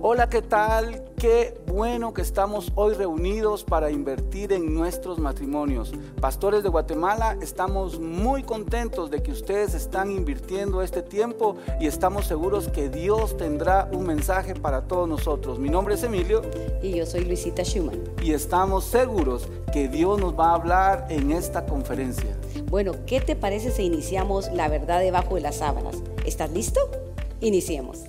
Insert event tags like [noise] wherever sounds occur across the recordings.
Hola, ¿qué tal? Qué bueno que estamos hoy reunidos para invertir en nuestros matrimonios. Pastores de Guatemala, estamos muy contentos de que ustedes están invirtiendo este tiempo y estamos seguros que Dios tendrá un mensaje para todos nosotros. Mi nombre es Emilio. Y yo soy Luisita Schumann. Y estamos seguros que Dios nos va a hablar en esta conferencia. Bueno, ¿qué te parece si iniciamos la verdad debajo de las sábanas? ¿Estás listo? Iniciemos.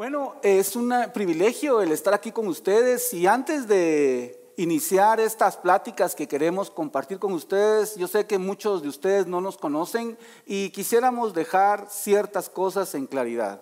Bueno, es un privilegio el estar aquí con ustedes y antes de iniciar estas pláticas que queremos compartir con ustedes, yo sé que muchos de ustedes no nos conocen y quisiéramos dejar ciertas cosas en claridad.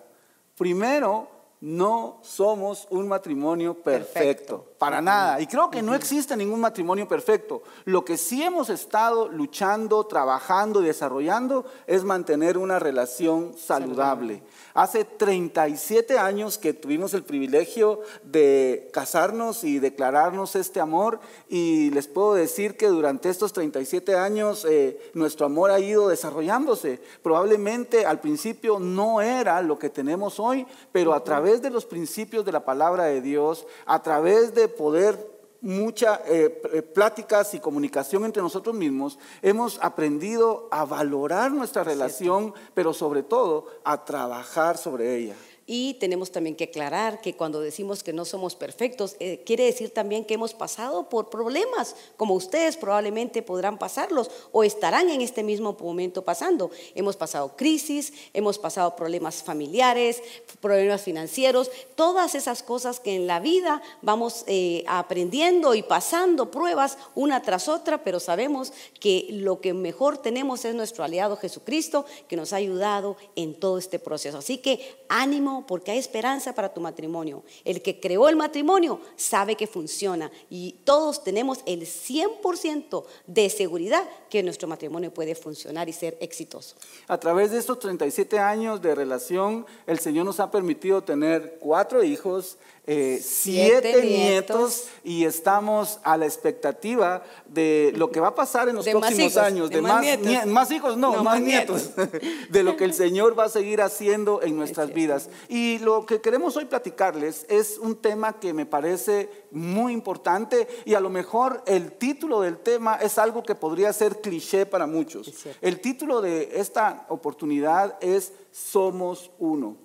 Primero, no somos un matrimonio perfecto, para nada. Y creo que no existe ningún matrimonio perfecto. Lo que sí hemos estado luchando, trabajando y desarrollando es mantener una relación saludable. Hace 37 años que tuvimos el privilegio de casarnos y declararnos este amor y les puedo decir que durante estos 37 años eh, nuestro amor ha ido desarrollándose. Probablemente al principio no era lo que tenemos hoy, pero a través de los principios de la palabra de Dios, a través de poder muchas eh, eh, pláticas y comunicación entre nosotros mismos, hemos aprendido a valorar nuestra relación, pero sobre todo a trabajar sobre ella. Y tenemos también que aclarar que cuando decimos que no somos perfectos, eh, quiere decir también que hemos pasado por problemas, como ustedes probablemente podrán pasarlos o estarán en este mismo momento pasando. Hemos pasado crisis, hemos pasado problemas familiares, problemas financieros, todas esas cosas que en la vida vamos eh, aprendiendo y pasando pruebas una tras otra, pero sabemos que lo que mejor tenemos es nuestro aliado Jesucristo, que nos ha ayudado en todo este proceso. Así que ánimo porque hay esperanza para tu matrimonio. El que creó el matrimonio sabe que funciona y todos tenemos el 100% de seguridad que nuestro matrimonio puede funcionar y ser exitoso. A través de estos 37 años de relación, el Señor nos ha permitido tener cuatro hijos, eh, siete, nietos. y estamos a la expectativa de lo que va a pasar en los próximos años, de, más, más, hijos, no, más, nietos, [laughs] de lo que el Señor va a seguir haciendo en nuestras vidas. Y lo que queremos hoy platicarles es un tema que me parece muy importante y a lo mejor el título del tema es algo que podría ser cliché para muchos. El título de esta oportunidad es Somos uno.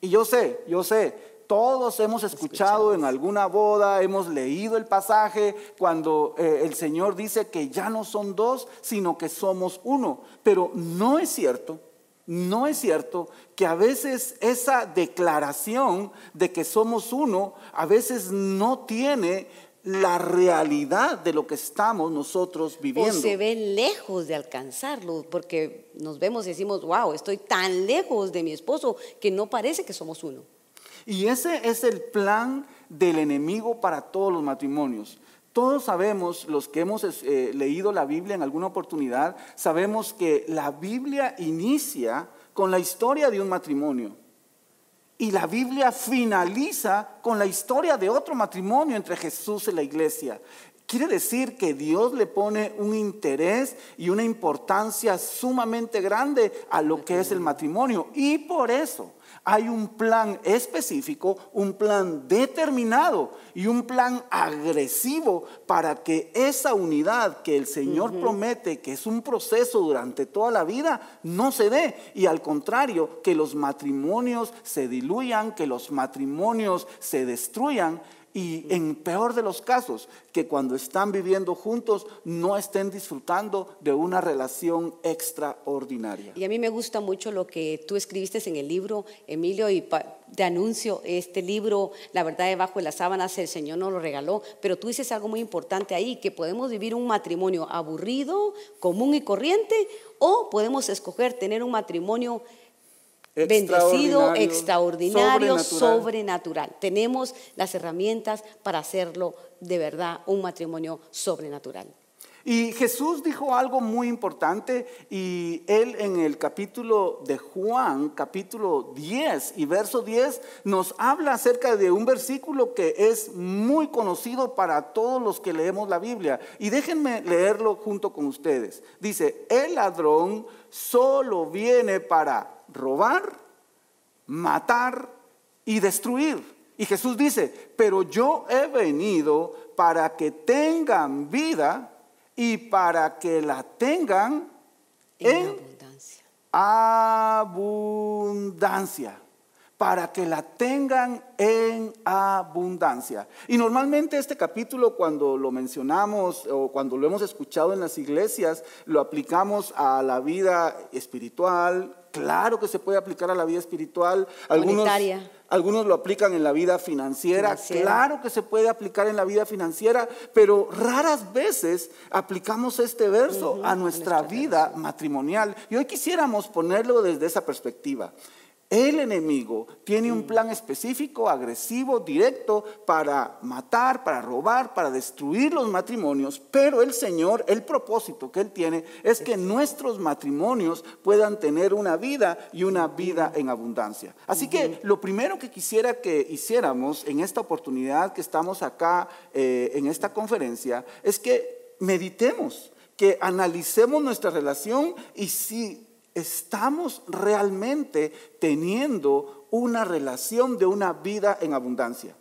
Y yo sé, yo sé, todos hemos escuchado en alguna boda, hemos leído el pasaje cuando eh, el Señor dice que ya no son dos, sino que somos uno. Pero no es cierto, no es cierto que a veces esa declaración de que somos uno, a veces no tiene la realidad de lo que estamos nosotros viviendo. O se ve lejos de alcanzarlo, porque nos vemos y decimos, wow, estoy tan lejos de mi esposo que no parece que somos uno. Y ese es el plan del enemigo para todos los matrimonios. Todos sabemos, los que hemos eh, leído la Biblia en alguna oportunidad, sabemos que la Biblia inicia con la historia de un matrimonio. Y la Biblia finaliza con la historia de otro matrimonio entre Jesús y la iglesia. Quiere decir que Dios le pone un interés y una importancia sumamente grande a lo que es el matrimonio. Y por eso hay un plan específico, un plan determinado y un plan agresivo para que esa unidad que el Señor promete, que es un proceso durante toda la vida, no se dé. Y al contrario, que los matrimonios se diluyan, que los matrimonios se destruyan y en peor de los casos, que cuando están viviendo juntos no estén disfrutando de una relación extraordinaria. Y a mí me gusta mucho lo que tú escribiste en el libro, Emilio, y te anuncio este libro, La verdad debajo de las sábanas, el Señor nos lo regaló, pero tú dices algo muy importante ahí, que podemos vivir un matrimonio aburrido, común y corriente, o podemos escoger tener un matrimonio bendecido, extraordinario, sobrenatural. Tenemos las herramientas para hacerlo de verdad un matrimonio sobrenatural. Y Jesús dijo algo muy importante y él en el capítulo de Juan, capítulo 10 y verso 10, nos habla acerca de un versículo que es muy conocido para todos los que leemos la Biblia. Y déjenme leerlo junto con ustedes. Dice, el ladrón solo viene para robar, matar y destruir. Y Jesús dice, pero yo he venido para que tengan vida y para que la tengan en, abundancia. abundancia. Para que la tengan en abundancia. Y normalmente este capítulo cuando lo mencionamos o cuando lo hemos escuchado en las iglesias, lo aplicamos a la vida espiritual. Claro que se puede aplicar a la vida espiritual. Algunos, Monetaria. algunos lo aplican en la vida financiera. Financiera. Claro que se puede aplicar en la vida financiera, pero raras veces aplicamos este verso a a nuestra nuestra vida matrimonial. Y hoy quisiéramos ponerlo desde esa perspectiva. El enemigo tiene un plan específico, agresivo, directo para matar, para robar, para destruir los matrimonios, pero el Señor, el propósito que Él tiene es que nuestros matrimonios puedan tener una vida y una vida en abundancia. Así que lo primero que quisiera que hiciéramos en esta oportunidad que estamos acá eh, en esta conferencia es que meditemos, que analicemos nuestra relación y si estamos realmente teniendo una relación de una vida en abundancia.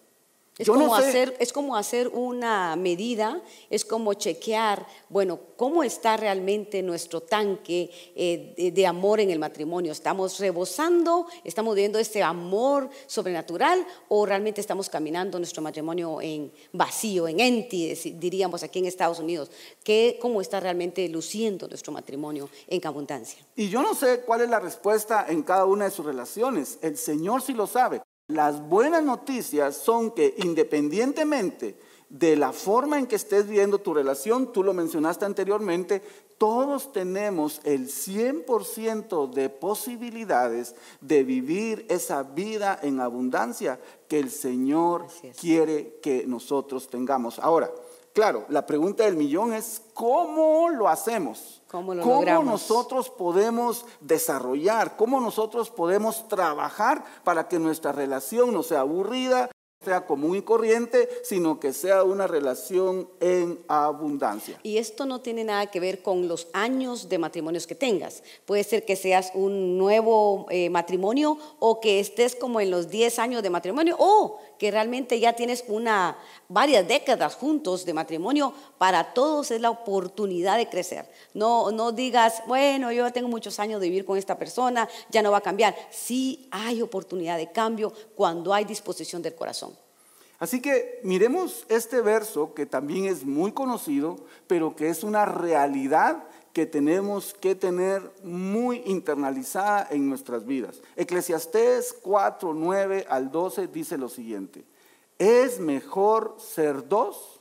Es Yo no como, sé- hacer, es como hacer una medida, es como chequear, bueno, cómo está realmente nuestro tanque eh, de, de amor en el matrimonio. ¿Estamos rebosando? ¿Estamos viendo este amor sobrenatural? ¿O realmente estamos caminando nuestro matrimonio en vacío, en empty, diríamos aquí en Estados Unidos? ¿Qué, ¿Cómo está realmente luciendo nuestro matrimonio en abundancia? Y yo no sé cuál es la respuesta en cada una de sus relaciones. El Señor sí lo sabe. Las buenas noticias son que independientemente de la forma en que estés viendo tu relación, tú lo mencionaste anteriormente, todos tenemos el 100% de posibilidades de vivir esa vida en abundancia que el Señor quiere que nosotros tengamos. Ahora, claro, la pregunta del millón es, ¿cómo lo hacemos? ¿Cómo lo logramos? nosotros podemos desarrollar, cómo nosotros podemos trabajar para que nuestra relación no sea aburrida, sea común y corriente, sino que sea una relación en abundancia. Y esto no tiene nada que ver con los años de matrimonios que tengas. Puede ser que seas un nuevo eh, matrimonio o que estés como en los 10 años de matrimonio o que realmente ya tienes una, varias décadas juntos de matrimonio. Para todos es la oportunidad de crecer. No, no digas, bueno, yo tengo muchos años de vivir con esta persona, ya no va a cambiar. Sí hay oportunidad de cambio cuando hay disposición del corazón. Así que miremos este verso que también es muy conocido, pero que es una realidad que tenemos que tener muy internalizada en nuestras vidas. Eclesiastés 4, 9 al 12 dice lo siguiente, es mejor ser dos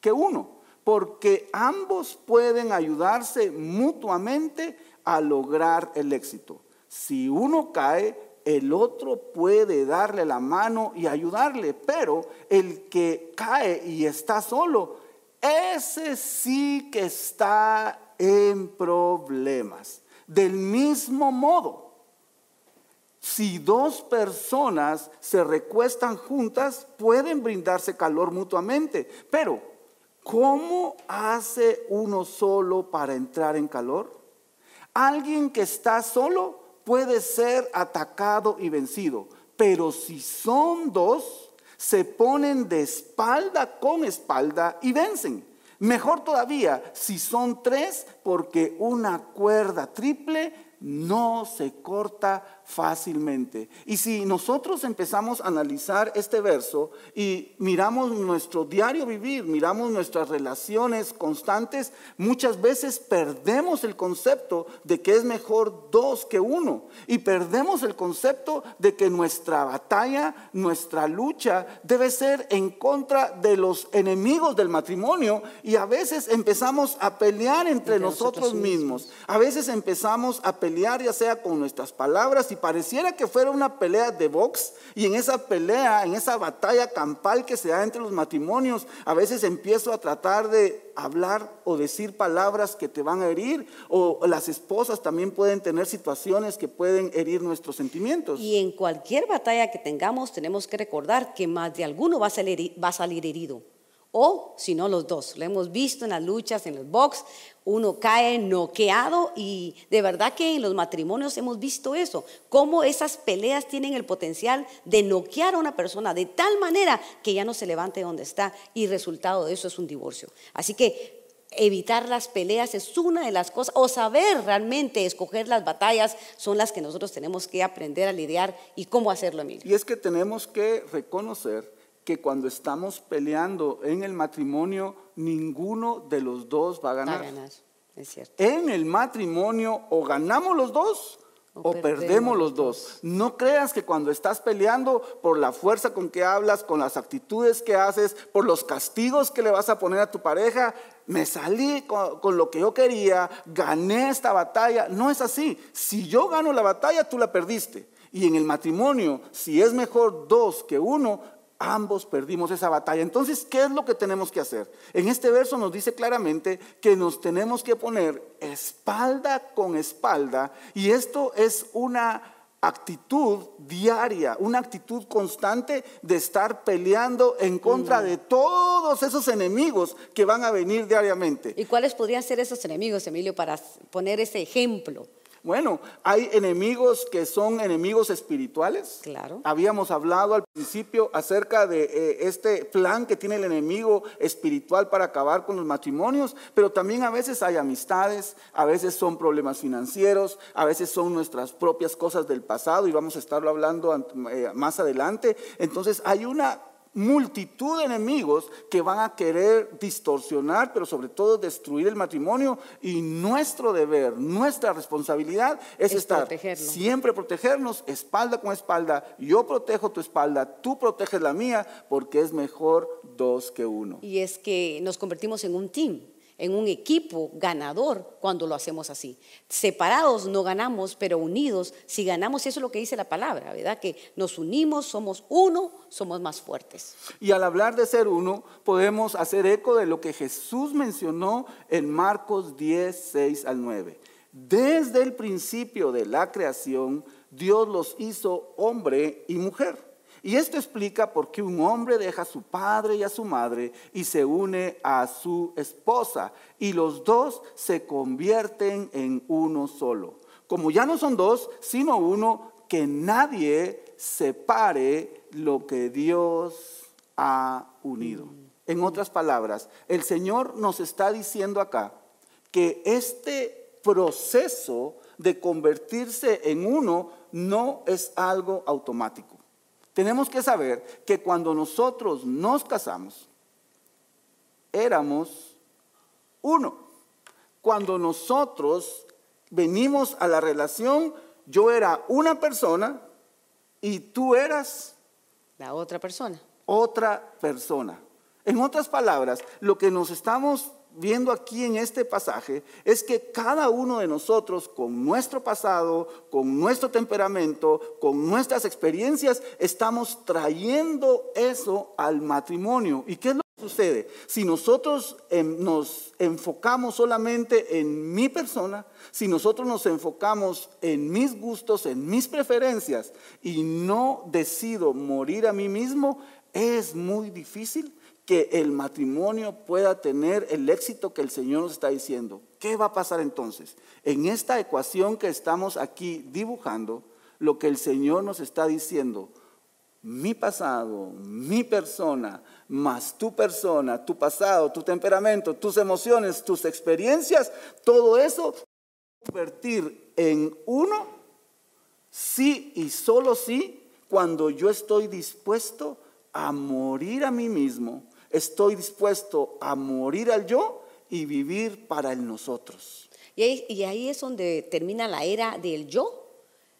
que uno, porque ambos pueden ayudarse mutuamente a lograr el éxito. Si uno cae, el otro puede darle la mano y ayudarle, pero el que cae y está solo, ese sí que está en problemas. Del mismo modo, si dos personas se recuestan juntas, pueden brindarse calor mutuamente, pero ¿cómo hace uno solo para entrar en calor? Alguien que está solo puede ser atacado y vencido, pero si son dos, se ponen de espalda con espalda y vencen. Mejor todavía, si son tres, porque una cuerda triple no se corta fácilmente. Y si nosotros empezamos a analizar este verso y miramos nuestro diario vivir, miramos nuestras relaciones constantes, muchas veces perdemos el concepto de que es mejor dos que uno. Y perdemos el concepto de que nuestra batalla, nuestra lucha debe ser en contra de los enemigos del matrimonio y a veces empezamos a pelear entre, Entre nosotros, nosotros mismos. A veces empezamos a pelear ya sea con nuestras palabras y pareciera que fuera una pelea de box y en esa pelea, en esa batalla campal que se da entre los matrimonios, a veces empiezo a tratar de hablar o decir palabras que te van a herir o las esposas también pueden tener situaciones que pueden herir nuestros sentimientos. Y en cualquier batalla que tengamos, tenemos que recordar que más de alguno va a salir, va a salir herido. O si no los dos. Lo hemos visto en las luchas, en los box, uno cae noqueado y de verdad que en los matrimonios hemos visto eso, cómo esas peleas tienen el potencial de noquear a una persona de tal manera que ya no se levante donde está y resultado de eso es un divorcio. Así que evitar las peleas es una de las cosas, o saber realmente escoger las batallas son las que nosotros tenemos que aprender a lidiar y cómo hacerlo, Emilio. Y es que tenemos que reconocer que cuando estamos peleando en el matrimonio, ninguno de los dos va a ganar. Va a ganar, es cierto. En el matrimonio o ganamos los dos o, perdemos, los dos. No creas que cuando estás peleando por la fuerza con que hablas, con las actitudes que haces, por los castigos que le vas a poner a tu pareja, me salí con, con, lo que yo quería, gané esta batalla. No es así. Si yo gano la batalla, tú la perdiste. Y en el matrimonio, si es mejor dos que uno, ambos perdimos esa batalla. Entonces, ¿qué es lo que tenemos que hacer? En este verso nos dice claramente que nos tenemos que poner espalda con espalda y esto es una actitud diaria, una actitud constante de estar peleando en contra de todos esos enemigos que van a venir diariamente. ¿Y cuáles podrían ser esos enemigos, Emilio, para poner ese ejemplo? Bueno, hay enemigos que son enemigos espirituales. Claro. Habíamos hablado al principio acerca de eh, este plan que tiene el enemigo espiritual para acabar con los matrimonios, pero también a veces hay amistades, a veces son problemas financieros, a veces son nuestras propias cosas del pasado y vamos a estarlo hablando eh, más adelante. Entonces hay una multitud de enemigos que van a querer distorsionar, pero sobre todo destruir el matrimonio. Y nuestro deber, nuestra responsabilidad es, estar siempre protegernos, espalda con espalda. Yo protejo tu espalda, tú proteges la mía, porque es mejor dos que uno. Y es que nos convertimos en un team en un equipo ganador cuando lo hacemos así. Separados no ganamos, pero unidos si ganamos, eso es lo que dice la palabra, ¿verdad? Que nos unimos, somos uno, somos más fuertes. Y al hablar de ser uno, podemos hacer eco de lo que Jesús mencionó en Marcos 10, 6 al 9. Desde el principio de la creación, Dios los hizo hombre y mujer. Y esto explica por qué un hombre deja a su padre y a su madre y se une a su esposa y los dos se convierten en uno solo. Como ya no son dos, sino uno, que nadie separe lo que Dios ha unido. En otras palabras, el Señor nos está diciendo acá que este proceso de convertirse en uno no es algo automático. Tenemos que saber que cuando nosotros nos casamos, éramos uno. Cuando nosotros venimos a la relación, yo era una persona y tú eras la otra persona. Otra persona. En otras palabras, lo que nos estamos viendo aquí en este pasaje es que cada uno de nosotros, con nuestro pasado, con nuestro temperamento, con nuestras experiencias, estamos trayendo eso al matrimonio. ¿Y qué es lo que sucede? Si nosotros em, nos enfocamos solamente en mi persona, si nosotros nos enfocamos en mis gustos, en mis preferencias y no decido morir a mí mismo, es muy difícil que el matrimonio pueda tener el éxito que el Señor nos está diciendo. ¿Qué va a pasar entonces? En esta ecuación que estamos aquí dibujando, lo que el Señor nos está diciendo, mi pasado, mi persona, más tu persona, tu pasado, tu temperamento, tus emociones, tus experiencias, todo eso convertir en uno, sí y solo sí, cuando yo estoy dispuesto a morir a mí mismo estoy dispuesto a morir al yo y vivir para el nosotros. Y ahí, es donde termina la era del yo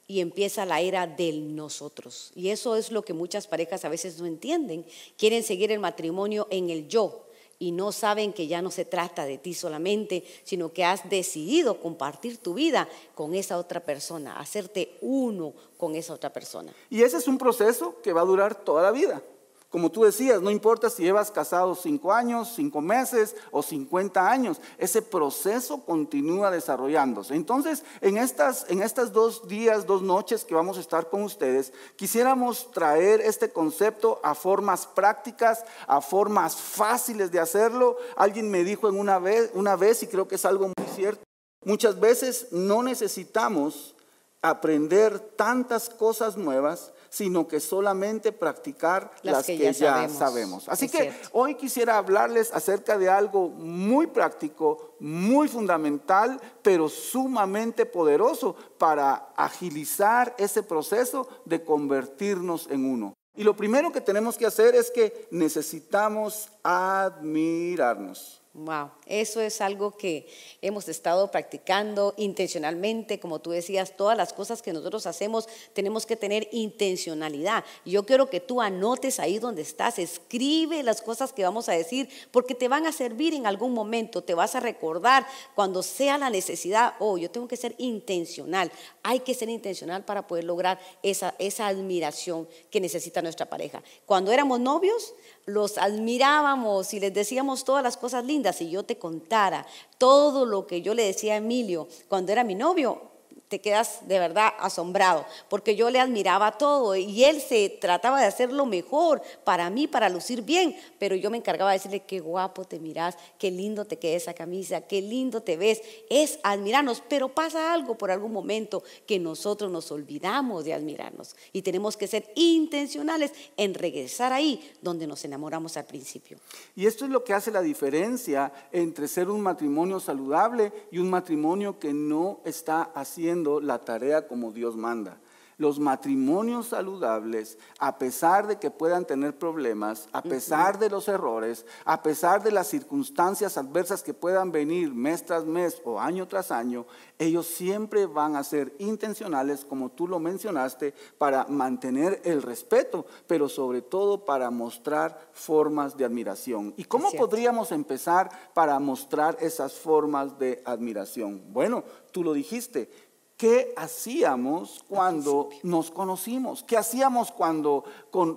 y empieza la era del nosotros. Y eso es lo que muchas parejas a veces no entienden. Quieren seguir el matrimonio en el yo y no saben que ya no se trata de ti solamente, sino que has decidido compartir tu vida con esa otra persona, hacerte uno con esa otra persona. Y ese es un proceso que va a durar toda la vida. Como tú decías, no importa si llevas casado cinco años, cinco meses o 50 años, ese proceso continúa desarrollándose. Entonces, en estas, en estas dos días, dos noches que vamos a estar con ustedes, quisiéramos traer este concepto a formas prácticas, a formas fáciles de hacerlo. Alguien me dijo en una vez, una vez y creo que es algo muy cierto, muchas veces no necesitamos aprender tantas cosas nuevas, sino que solamente practicar las, que, ya, sabemos. Así que hoy quisiera hablarles acerca de algo muy práctico, muy fundamental, pero sumamente poderoso para agilizar ese proceso de convertirnos en uno. Y lo primero que tenemos que hacer es que necesitamos admirarnos. Wow, eso es algo que hemos estado practicando intencionalmente, como tú decías, todas las cosas que nosotros hacemos tenemos que tener intencionalidad. Yo quiero que tú anotes ahí donde estás, escribe las cosas que vamos a decir, porque te van a servir en algún momento, te vas a recordar cuando sea la necesidad, oh, yo tengo que ser intencional, hay que ser intencional para poder lograr esa, esa admiración que necesita nuestra pareja. Cuando éramos novios, los admirábamos y les decíamos todas las cosas lindas. Si yo te contara todo lo que yo le decía a Emilio cuando era mi novio, te quedas de verdad asombrado, porque yo le admiraba todo y él se trataba de hacer lo mejor para mí, para lucir bien, pero yo me encargaba de decirle, qué guapo te miras, qué lindo te queda esa camisa, qué lindo te ves, es admirarnos, pero pasa algo por algún momento que nosotros nos olvidamos de admirarnos y tenemos que ser intencionales en regresar ahí donde nos enamoramos al principio. Y esto es lo que hace la diferencia entre ser un matrimonio saludable y un matrimonio que no está haciendo la tarea como Dios manda. Los matrimonios saludables, a pesar de que puedan tener problemas, a pesar de los errores, a pesar de las circunstancias adversas que puedan venir mes tras mes o año tras año, ellos siempre van a ser intencionales, como tú lo mencionaste, para mantener el respeto, pero sobre todo para mostrar formas de admiración. ¿Y cómo podríamos empezar para mostrar esas formas de admiración? Bueno, tú lo dijiste, ¿Qué hacíamos cuando nos conocimos? ¿Qué hacíamos cuando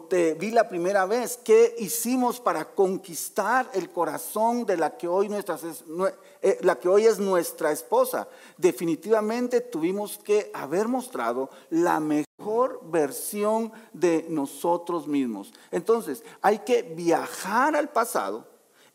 te vi la primera vez? ¿Qué hicimos para conquistar el corazón de la que hoy, eh, la que hoy es nuestra esposa? Definitivamente tuvimos que haber mostrado la mejor versión de nosotros mismos. Entonces, hay que viajar al pasado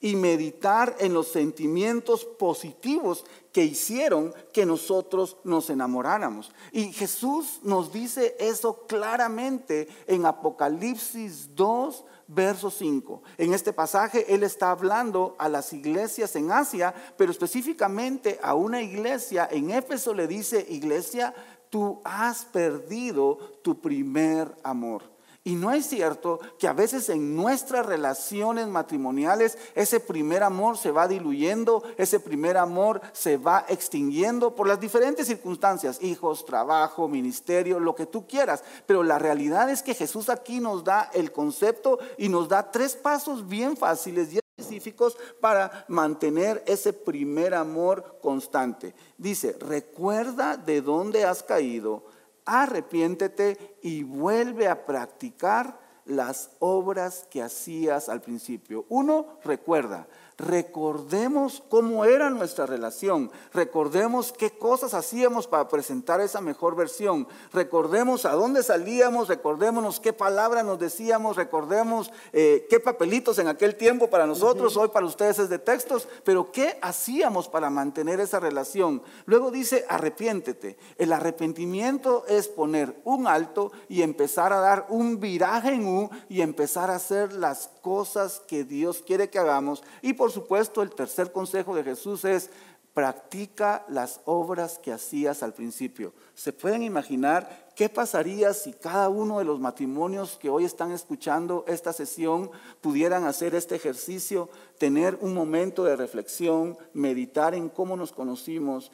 y meditar en los sentimientos positivos que hicieron que nosotros nos enamoráramos. Y Jesús nos dice eso claramente en Apocalipsis 2, verso 5. En este pasaje Él está hablando a las iglesias en Asia, pero específicamente a una iglesia en Éfeso le dice, iglesia, tú has perdido tu primer amor. Y no es cierto que a veces en nuestras relaciones matrimoniales ese primer amor se va diluyendo, ese primer amor se va extinguiendo por las diferentes circunstancias, hijos, trabajo, ministerio, lo que tú quieras. Pero la realidad es que Jesús aquí nos da el concepto y nos da tres pasos bien fáciles y específicos para mantener ese primer amor constante. Dice, recuerda de dónde has caído arrepiéntete y vuelve a practicar las obras que hacías al principio. Uno, recuerda, recordemos cómo era nuestra relación, recordemos qué cosas hacíamos para presentar esa mejor versión, recordemos a dónde salíamos, recordémonos qué palabras nos decíamos, recordemos eh, qué papelitos en aquel tiempo para nosotros, hoy para ustedes es de textos, pero qué hacíamos para mantener esa relación. Luego dice, arrepiéntete. El arrepentimiento es poner un alto y empezar a dar un viraje en U y empezar a hacer las cosas que Dios quiere que hagamos y por supuesto, el tercer consejo de Jesús es, practica las obras que hacías al principio. ¿Se pueden imaginar qué pasaría si cada uno de los matrimonios que hoy están escuchando esta sesión pudieran hacer este ejercicio, tener un momento de reflexión, meditar en cómo nos conocimos,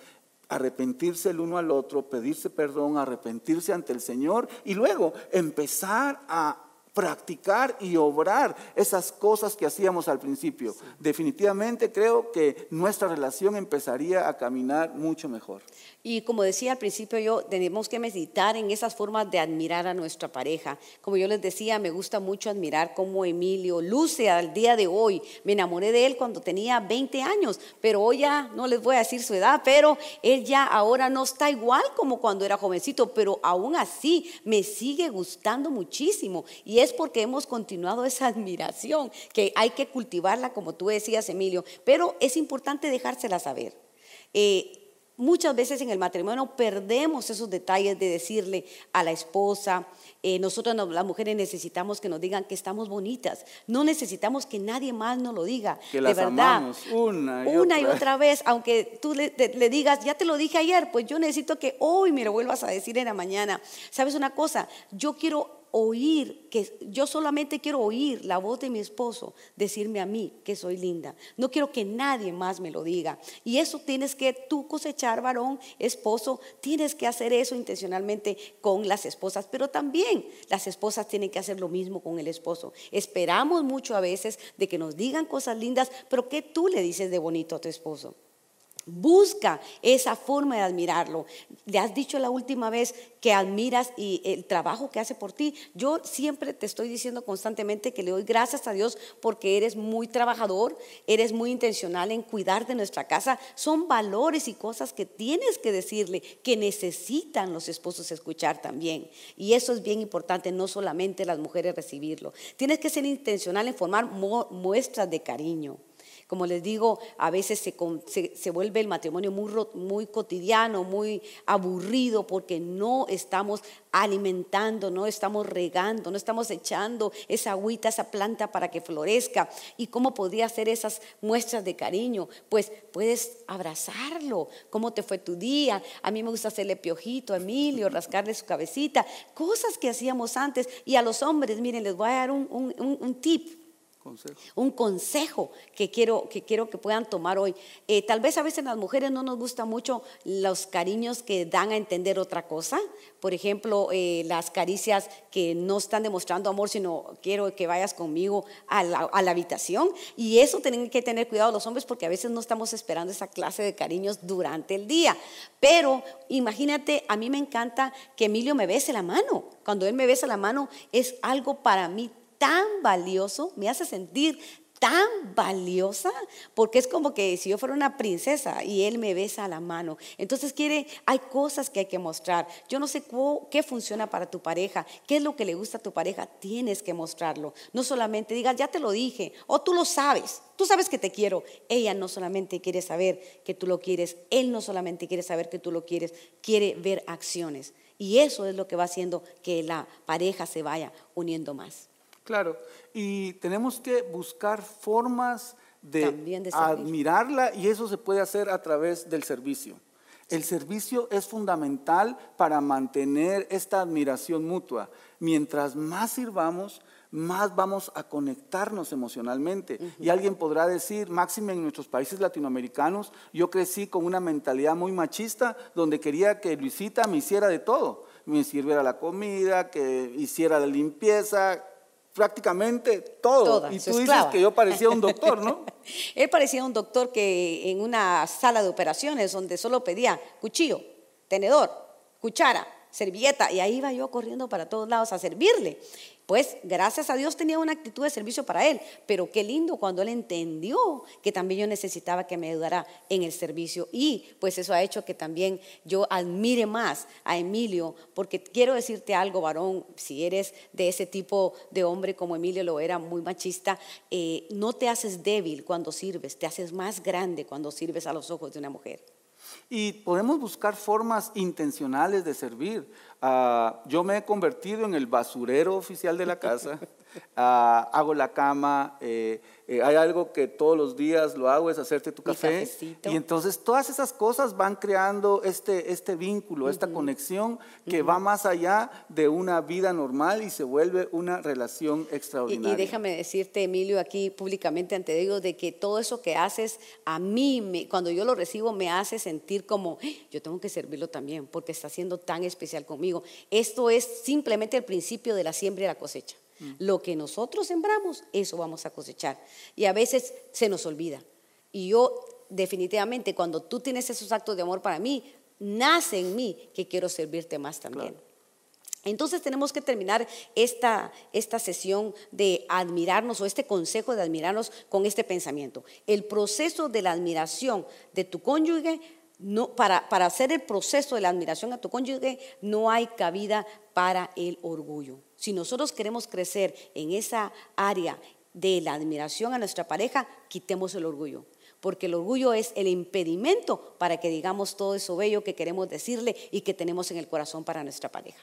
arrepentirse el uno al otro, pedirse perdón, arrepentirse ante el Señor y luego empezar a practicar y obrar esas cosas que hacíamos al principio. Definitivamente creo que nuestra relación empezaría a caminar mucho mejor. Y como decía al principio yo, tenemos que meditar en esas formas de admirar a nuestra pareja. Como yo les decía, me gusta mucho admirar cómo Emilio luce al día de hoy. Me enamoré de él cuando tenía 20 años, pero hoy ya no les voy a decir su edad, pero él ya ahora no está igual como cuando era jovencito, pero aún así me sigue gustando muchísimo. Y es porque hemos continuado esa admiración, que hay que cultivarla, como tú decías, Emilio, pero es importante dejársela saber. Eh, Muchas veces en el matrimonio perdemos esos detalles de decirle a la esposa, eh, nosotros las mujeres necesitamos que nos digan que estamos bonitas, no necesitamos que nadie más nos lo diga. Que las de verdad, amamos una y una otra. y otra vez, aunque tú le, te- le digas, ya te lo dije ayer, pues yo necesito que hoy me lo vuelvas a decir en la mañana. ¿Sabes una cosa? Yo quiero oír, que yo solamente quiero oír la voz de mi esposo decirme a mí que soy linda. No quiero que nadie más me lo diga. Y eso tienes que tú cosechar, varón, esposo, tienes que hacer eso intencionalmente con las esposas, pero también las esposas tienen que hacer lo mismo con el esposo. Esperamos mucho a veces de que nos digan cosas lindas, pero ¿qué tú le dices de bonito a tu esposo? Busca esa forma de admirarlo. Le has dicho la última vez que admiras y el trabajo que hace por ti. Yo siempre te estoy diciendo constantemente que le doy gracias a Dios porque eres muy trabajador, eres muy intencional en cuidar de nuestra casa. Son valores y cosas que tienes que decirle que necesitan los esposos escuchar también. Y eso es bien importante, no solamente las mujeres recibirlo. Tienes que ser intencional en formar mu- muestras de cariño. Como les digo, a veces se, se- se vuelve el matrimonio muy, muy cotidiano, muy aburrido, porque no estamos alimentando, no estamos regando, no estamos echando esa agüita, esa planta para que florezca. ¿Y cómo podría hacer esas muestras de cariño? Pues puedes abrazarlo. ¿Cómo te fue tu día? A mí me gusta hacerle piojito a Emilio, rascarle su cabecita, cosas que hacíamos antes. Y a los hombres, miren, les voy a dar un- un- un tip Un consejo que quiero que, quiero que puedan tomar hoy. Eh, tal vez a veces las mujeres no nos gustan mucho los cariños que dan a entender otra cosa. Por ejemplo, eh, las caricias que no están demostrando amor, sino quiero que vayas conmigo a la, a la habitación. Y eso tienen que tener cuidado los hombres porque a veces no estamos esperando esa clase de cariños durante el día. Pero imagínate, a mí me encanta que Emilio me bese la mano. Cuando él me besa la mano es algo para mí tan valioso, me hace sentir tan valiosa, porque es como que si yo fuera una princesa y él me besa la mano. Entonces quiere, hay cosas que hay que mostrar. Yo no sé qué funciona para tu pareja, qué es lo que le gusta a tu pareja, tienes que mostrarlo. No solamente digas, ya te lo dije, o tú lo sabes, tú sabes que te quiero. Ella no solamente quiere saber que tú lo quieres, él no solamente quiere saber que tú lo quieres, quiere ver acciones. Y eso es lo que va haciendo que la pareja se vaya uniendo más. Claro, y tenemos que buscar formas de, admirarla y eso se puede hacer a través del servicio. El servicio es fundamental para mantener esta admiración mutua. Mientras más sirvamos, más vamos a conectarnos emocionalmente. Y alguien podrá decir, máxime en nuestros países latinoamericanos, yo crecí con una mentalidad muy machista donde quería que Luisita me hiciera de todo. Me sirviera la comida, que hiciera la limpieza, prácticamente todo. Toda, y tú dices que yo parecía un doctor, ¿no? [laughs] Él parecía un doctor que en una sala de operaciones donde solo pedía cuchillo, tenedor, cuchara, servilleta, y ahí iba yo corriendo para todos lados a servirle. Pues gracias a Dios tenía una actitud de servicio para él, pero qué lindo cuando él entendió que también yo necesitaba que me ayudara en el servicio y pues eso ha hecho que también yo admire más a Emilio, porque quiero decirte algo, varón, si eres de ese tipo de hombre como Emilio lo era, muy machista, eh, no te haces débil cuando sirves, te haces más grande cuando sirves a los ojos de una mujer. Y podemos buscar formas intencionales de servir. Ah, yo me he convertido en el basurero oficial de la casa. [laughs] Ah, hago la cama. eh, eh, hay algo que todos los días lo hago, es hacerte tu café. Y entonces todas esas cosas van creando este, este vínculo, esta conexión que va más allá de una vida normal y se vuelve una relación extraordinaria. y déjame decirte, Emilio, aquí públicamente ante Dios, de que todo eso que haces a mí, me- cuando yo lo recibo, me hace sentir como, "Ah, yo tengo que servirlo también, porque está siendo tan especial conmigo. Esto es simplemente el principio de la siembra y la cosecha. Lo que nosotros sembramos, eso vamos a cosechar. Y a veces se nos olvida. Y yo definitivamente cuando tú tienes esos actos de amor para mí, nace en mí que quiero servirte más también. Entonces tenemos que terminar esta, esta sesión de admirarnos o este consejo de admirarnos con este pensamiento. El proceso de la admiración de tu cónyuge, no, para, para hacer el proceso de la admiración a tu cónyuge, no hay cabida para el orgullo. Si nosotros queremos crecer en esa área de la admiración a nuestra pareja, quitemos el orgullo porque el orgullo es el impedimento para que digamos todo eso bello que queremos decirle y que tenemos en el corazón para nuestra pareja.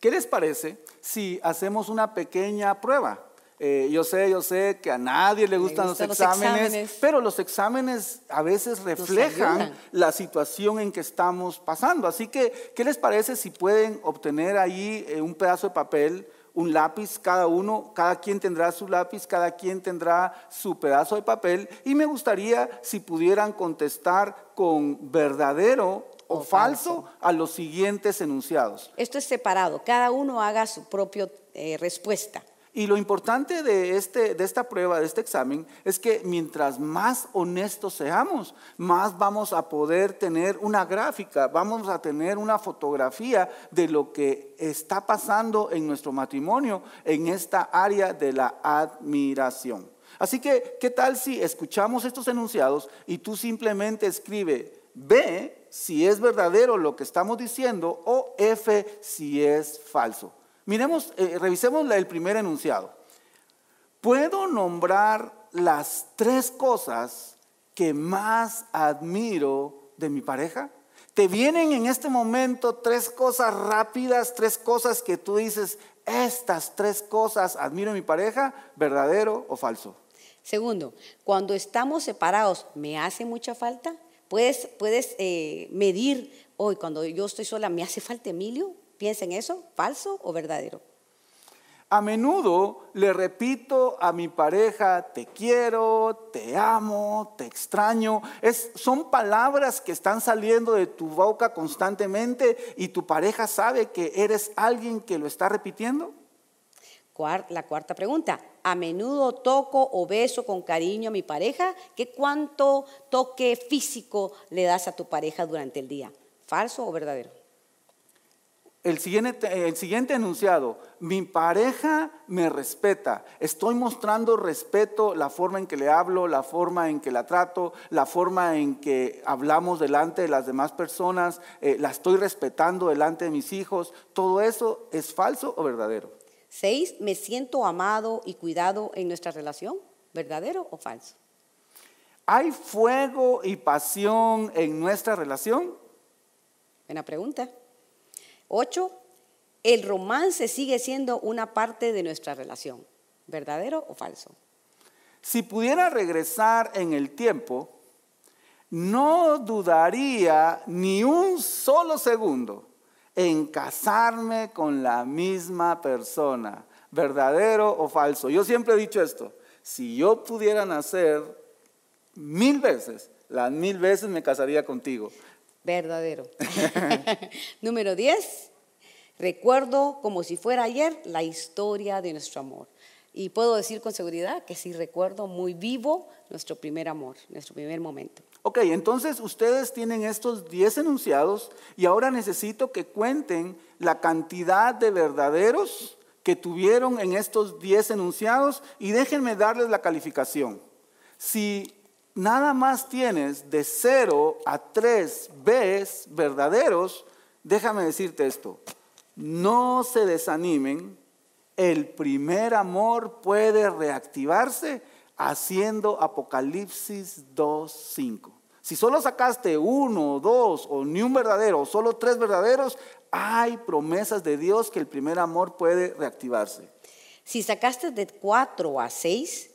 ¿Qué les parece si hacemos una pequeña prueba? Eh, yo sé, yo sé que a nadie le gustan, los, exámenes, pero los exámenes a veces reflejan la situación en que estamos pasando. Así que, ¿qué les parece si pueden obtener ahí eh, un pedazo de papel, un lápiz cada uno, cada quien tendrá su lápiz, cada quien tendrá su pedazo de papel y me gustaría si pudieran contestar con verdadero o, falso, a los siguientes enunciados. Esto es separado, cada uno haga su propia eh, respuesta. Y lo importante de, este, de esta prueba, de este examen, es que mientras más honestos seamos, más vamos a poder tener una gráfica, vamos a tener una fotografía de lo que está pasando en nuestro matrimonio en esta área de la admiración. Así que, ¿qué tal si escuchamos estos enunciados y tú simplemente escribe B si es verdadero lo que estamos diciendo o F si es falso? Miremos, eh, revisemos el primer enunciado. ¿Puedo nombrar las tres cosas que más admiro de mi pareja? ¿Te vienen en este momento tres cosas rápidas, tres cosas que tú dices, estas tres cosas admiro de mi pareja, verdadero o falso? Segundo, cuando estamos separados, ¿me hace mucha falta? ¿Puedes, puedes eh, medir, hoy cuando yo estoy sola, ¿me hace falta Emilio? Piensa en eso, falso o verdadero. A menudo le repito a mi pareja, te quiero, te amo, te extraño. Es, son palabras que están saliendo de tu boca constantemente y tu pareja sabe que eres alguien que lo está repitiendo. La cuarta pregunta, a menudo toco o beso con cariño a mi pareja, ¿qué cuánto toque físico le das a tu pareja durante el día? ¿Falso o verdadero? El siguiente, el siguiente enunciado, mi pareja me respeta, estoy mostrando respeto, la forma en que le hablo, la forma en que la trato, la forma en que hablamos delante de las demás personas, eh, la estoy respetando delante de mis hijos, todo eso es falso o verdadero. Seis, me siento amado y cuidado en nuestra relación, verdadero o falso. ¿Hay fuego y pasión en nuestra relación? Buena pregunta. Ocho, el romance sigue siendo una parte de nuestra relación. ¿Verdadero o falso? Si pudiera regresar en el tiempo, no dudaría ni un solo segundo en casarme con la misma persona, verdadero o falso. Yo siempre he dicho esto, si yo pudiera nacer mil veces, las mil veces me casaría contigo. Verdadero. [laughs] Número 10. Recuerdo como si fuera ayer la historia de nuestro amor. Y puedo decir con seguridad que sí recuerdo muy vivo nuestro primer amor, nuestro primer momento. Ok, entonces ustedes tienen estos 10 enunciados y ahora necesito que cuenten la cantidad de verdaderos que tuvieron en estos 10 enunciados y déjenme darles la calificación. Si nada más tienes de 0 a 3 Bs verdaderos, déjame decirte esto, no se desanimen, el primer amor puede reactivarse haciendo Apocalipsis 2.5. Si solo sacaste uno, dos o ni un verdadero, o solo tres verdaderos, hay promesas de Dios que el primer amor puede reactivarse. Si sacaste de cuatro a seis,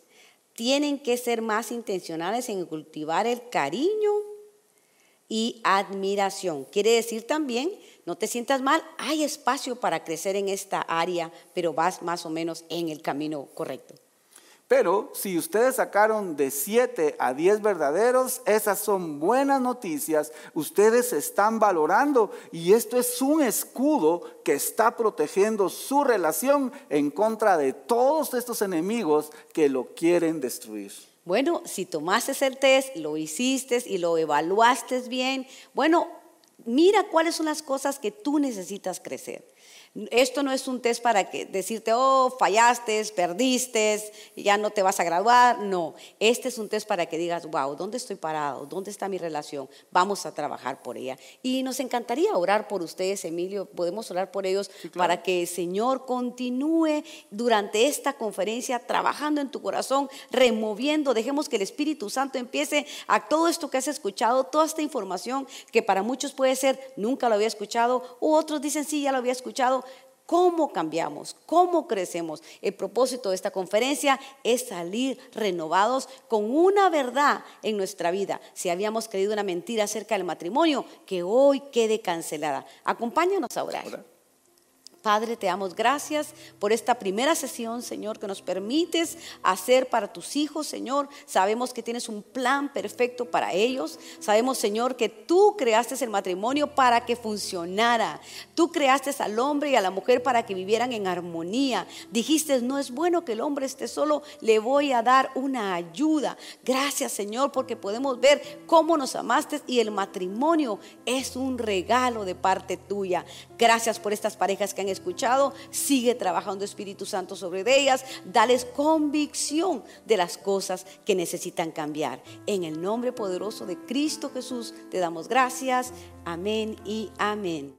tienen que ser más intencionales en cultivar el cariño y admiración. Quiere decir también, no te sientas mal, hay espacio para crecer en esta área, pero vas más o menos en el camino correcto. Pero si ustedes sacaron de 7 a 10 verdaderos, esas son buenas noticias. Ustedes están valorando y esto es un escudo que está protegiendo su relación en contra de todos estos enemigos que lo quieren destruir. Bueno, si tomaste el test, lo hiciste y lo evaluaste bien, bueno, mira cuáles son las cosas que tú necesitas crecer. Esto no es un test para que decirte, oh, fallaste, perdiste, ya no te vas a graduar. No, este es un test para que digas, wow, ¿dónde estoy parado? ¿Dónde está mi relación? Vamos a trabajar por ella. Y nos encantaría orar por ustedes, Emilio. Podemos orar por ellos para que el Señor continúe durante esta conferencia trabajando en tu corazón, removiendo. Dejemos que el Espíritu Santo empiece a todo esto que has escuchado, toda esta información que para muchos puede ser, nunca lo había escuchado, u otros dicen, sí, ya lo había escuchado ¿Cómo cambiamos? ¿Cómo crecemos? El propósito de esta conferencia es salir renovados con una verdad en nuestra vida. Si habíamos creído una mentira acerca del matrimonio, que hoy quede cancelada. Acompáñanos a orar. Padre, te damos gracias por esta primera sesión, Señor, que nos permites hacer para tus hijos, Señor. Sabemos que tienes un plan perfecto para ellos. Sabemos, Señor, que tú creaste el matrimonio para que funcionara. Tú creaste al hombre y a la mujer para que vivieran en armonía. Dijiste, no es bueno que el hombre esté solo, le voy a dar una ayuda. Gracias, Señor, porque podemos ver cómo nos amaste y el matrimonio es un regalo de parte tuya. Gracias por estas parejas que han escuchado, sigue trabajando Espíritu Santo sobre ellas, dales convicción de las cosas que necesitan cambiar. En el nombre poderoso de Cristo Jesús te damos gracias. Amén y amén.